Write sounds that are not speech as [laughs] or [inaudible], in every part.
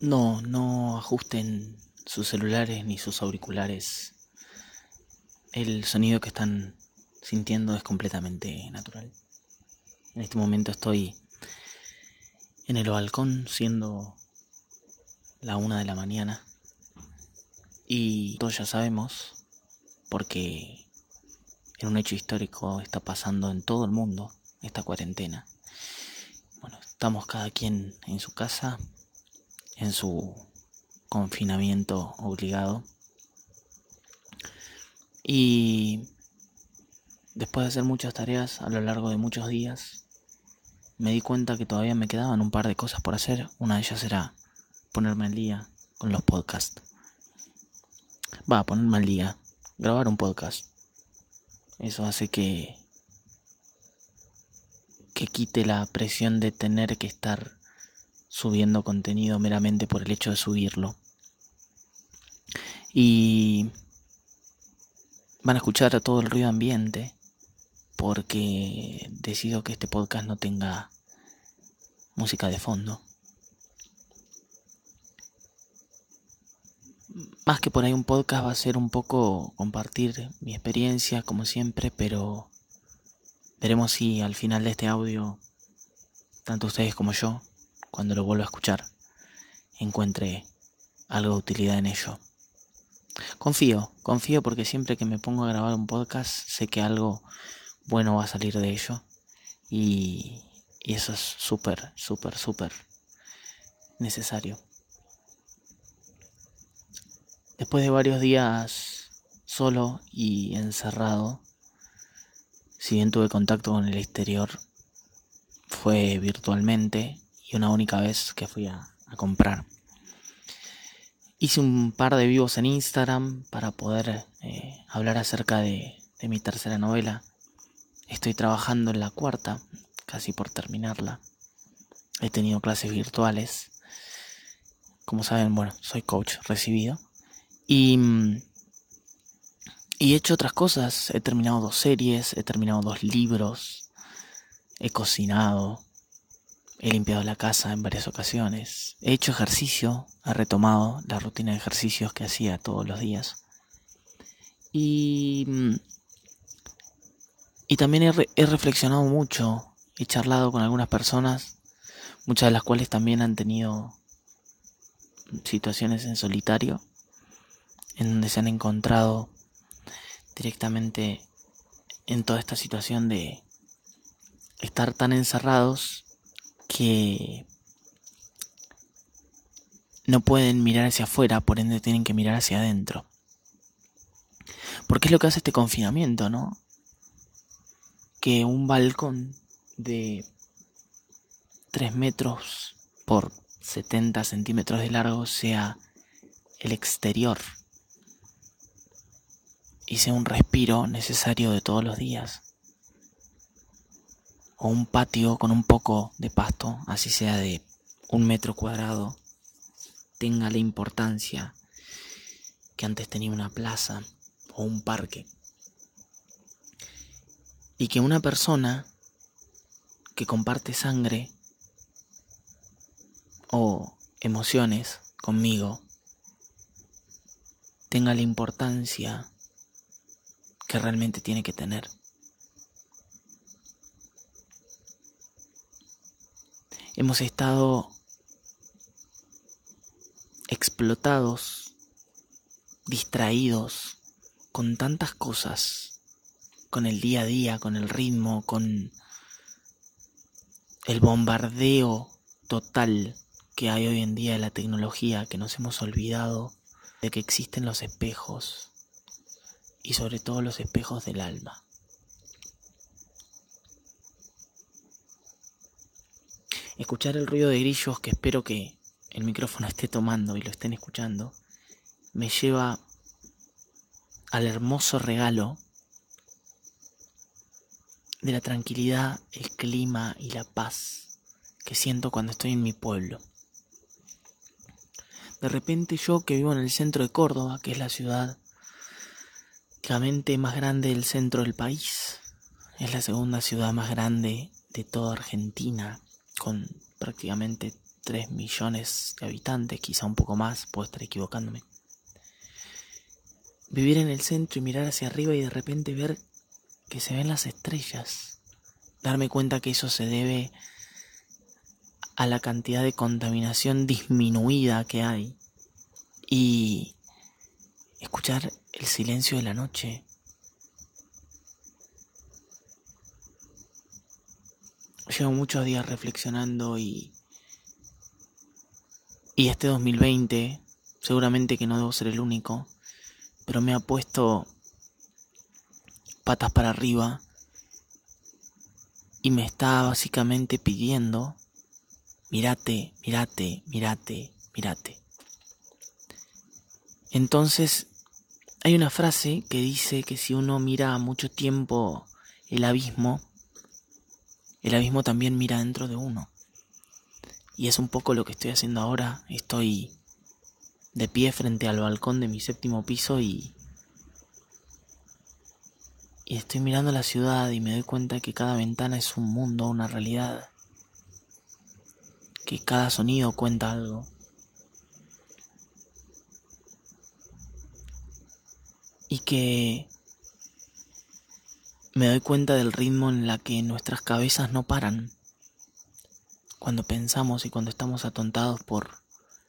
No, no ajusten sus celulares ni sus auriculares. El sonido que están sintiendo es completamente natural. En este momento estoy en el balcón siendo la una de la mañana y todos ya sabemos porque en un hecho histórico está pasando en todo el mundo esta cuarentena. Bueno, estamos cada quien en su casa en su confinamiento obligado. Y después de hacer muchas tareas a lo largo de muchos días, me di cuenta que todavía me quedaban un par de cosas por hacer. Una de ellas era ponerme al día con los podcasts. Va, ponerme al día, grabar un podcast. Eso hace que que quite la presión de tener que estar subiendo contenido meramente por el hecho de subirlo. Y van a escuchar todo el ruido ambiente porque decido que este podcast no tenga música de fondo. Más que por ahí un podcast va a ser un poco compartir mi experiencia como siempre, pero veremos si al final de este audio, tanto ustedes como yo, cuando lo vuelva a escuchar, encuentre algo de utilidad en ello. Confío, confío porque siempre que me pongo a grabar un podcast sé que algo bueno va a salir de ello y, eso es súper, súper, súper necesario. Después de varios días solo y encerrado, si bien tuve contacto con el exterior, fue virtualmente y una única vez que fui a, comprar. Hice un par de vivos en Instagram para poder eh, hablar acerca de, de mi tercera novela. Estoy trabajando en la cuarta, casi por terminarla. He tenido clases virtuales. Como saben, bueno, soy coach recibido. Y, y he hecho otras cosas. He terminado dos series, he terminado dos libros, he cocinado, He limpiado la casa en varias ocasiones. He hecho ejercicio, he retomado la rutina de ejercicios que hacía todos los días. Y, y también he, he reflexionado mucho, he charlado con algunas personas, muchas de las cuales también han tenido situaciones en solitario, en donde se han encontrado directamente en toda esta situación de estar tan encerrados que no pueden mirar hacia afuera, por ende tienen que mirar hacia adentro. Porque es lo que hace este confinamiento, ¿no? Que un balcón de 3 metros por 70 centímetros de largo sea el exterior y sea un respiro necesario de todos los días o un patio con un poco de pasto, así sea de un metro cuadrado, tenga la importancia que antes tenía una plaza o un parque. Y que una persona que comparte sangre o emociones conmigo tenga la importancia que realmente tiene que tener. Hemos estado explotados, distraídos con tantas cosas, con el día a día, con el ritmo, con el bombardeo total que hay hoy en día de la tecnología, que nos hemos olvidado de que existen los espejos y sobre todo los espejos del alma. Escuchar el ruido de grillos que espero que el micrófono esté tomando y lo estén escuchando, me lleva al hermoso regalo de la tranquilidad, el clima y la paz que siento cuando estoy en mi pueblo. De repente yo que vivo en el centro de Córdoba, que es la ciudad más grande del centro del país, es la segunda ciudad más grande de toda Argentina, con prácticamente 3 millones de habitantes, quizá un poco más, puedo estar equivocándome. Vivir en el centro y mirar hacia arriba y de repente ver que se ven las estrellas. Darme cuenta que eso se debe a la cantidad de contaminación disminuida que hay. Y escuchar el silencio de la noche. Llevo muchos días reflexionando y... Y este 2020, seguramente que no debo ser el único, pero me ha puesto patas para arriba y me está básicamente pidiendo, mírate, mírate, mírate, mírate. Entonces, hay una frase que dice que si uno mira mucho tiempo el abismo, el abismo también mira dentro de uno. Y es un poco lo que estoy haciendo ahora. Estoy de pie frente al balcón de mi séptimo piso y y estoy mirando la ciudad y me doy cuenta que cada ventana es un mundo, una realidad, que cada sonido cuenta algo. Y que me doy cuenta del ritmo en la que nuestras cabezas no paran. Cuando pensamos y cuando estamos atontados por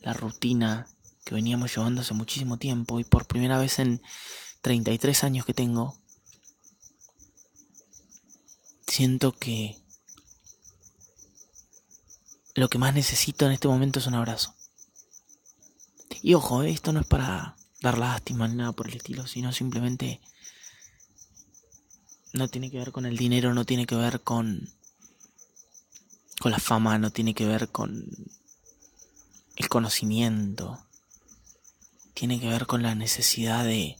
la rutina que veníamos llevando hace muchísimo tiempo y por primera vez en 33 años que tengo, siento que lo que más necesito en este momento es un abrazo. Y ojo, eh, esto no es para dar lástima ni nada por el estilo, sino simplemente no tiene que ver con el dinero, no tiene que ver con con la fama, no tiene que ver con el conocimiento. Tiene que ver con la necesidad de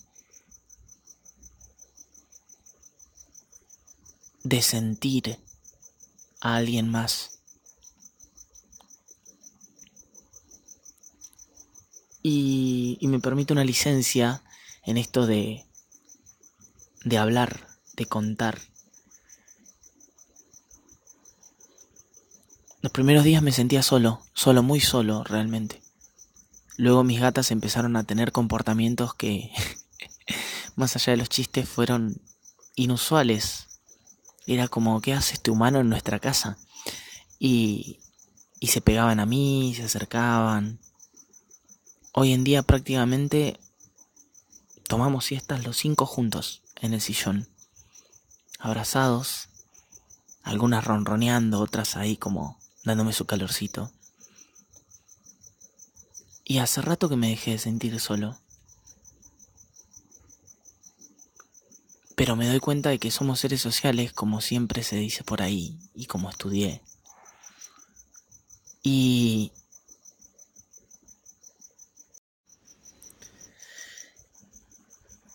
de sentir a alguien más. Y, y me permite una licencia en esto de, de hablar, de contar. Los primeros días me sentía solo, solo, muy solo realmente. Luego mis gatas empezaron a tener comportamientos que, [laughs] más allá de los chistes, fueron inusuales era como, ¿qué hace este humano en nuestra casa? Y, y se pegaban a mí, se acercaban. Hoy en día prácticamente tomamos siestas los cinco juntos en el sillón, abrazados, algunas ronroneando, otras ahí como dándome su calorcito. Y hace rato que me dejé de sentir solo. Pero me doy cuenta de que somos seres sociales como siempre se dice por ahí y como estudié. Y...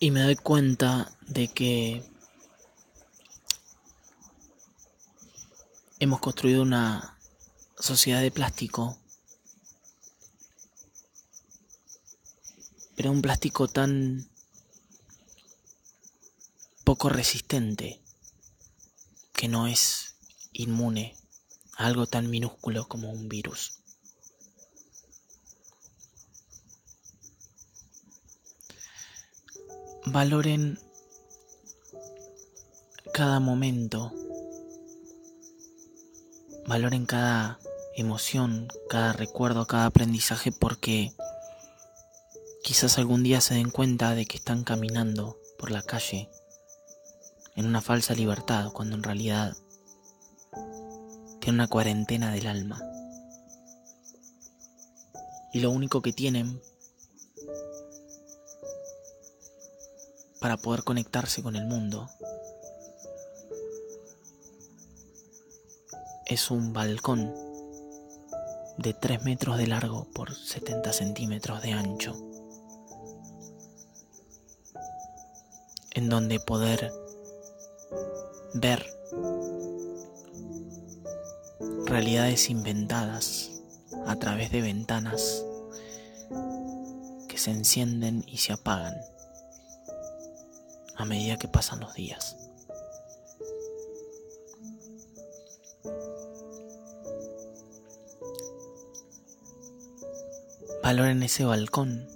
Y me doy cuenta de que hemos construido una sociedad de plástico, pero un plástico tan poco resistente, que no es inmune a algo tan minúsculo como un virus. Valoren cada momento, valoren cada emoción, cada recuerdo, cada aprendizaje porque quizás algún día se den cuenta de que están caminando por la calle en una falsa libertad cuando en realidad tiene una cuarentena del alma. Y lo único que tienen para poder conectarse con el mundo es un balcón de 3 metros de largo por 70 centímetros de ancho, en donde poder ver realidades inventadas a través de ventanas que se encienden y se apagan a medida que pasan los días. Valoren ese balcón.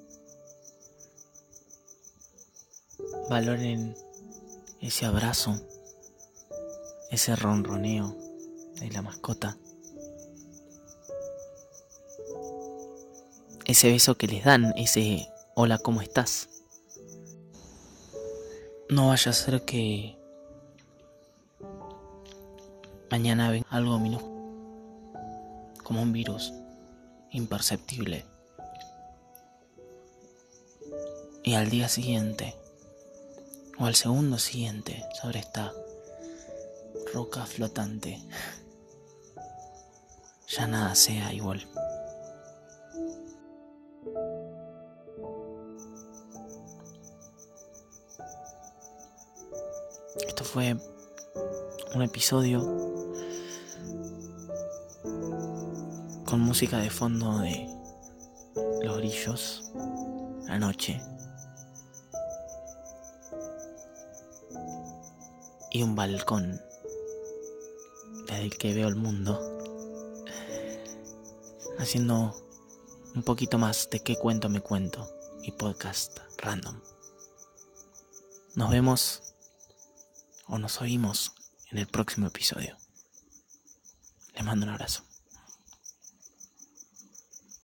Valoren ese abrazo, ese ronroneo de la mascota. Ese beso que les dan, ese hola, ¿cómo estás? No vaya a ser que mañana venga algo minúsculo, como un virus imperceptible. Y al día siguiente, o al segundo siguiente, sobre esta roca flotante, [laughs] ya nada sea igual. Esto fue un episodio con música de fondo de los grillos, la noche y un balcón desde el que veo el mundo, haciendo un poquito más de qué cuento me cuento y podcast random. Nos vemos o nos oímos en el próximo episodio. Les mando un abrazo.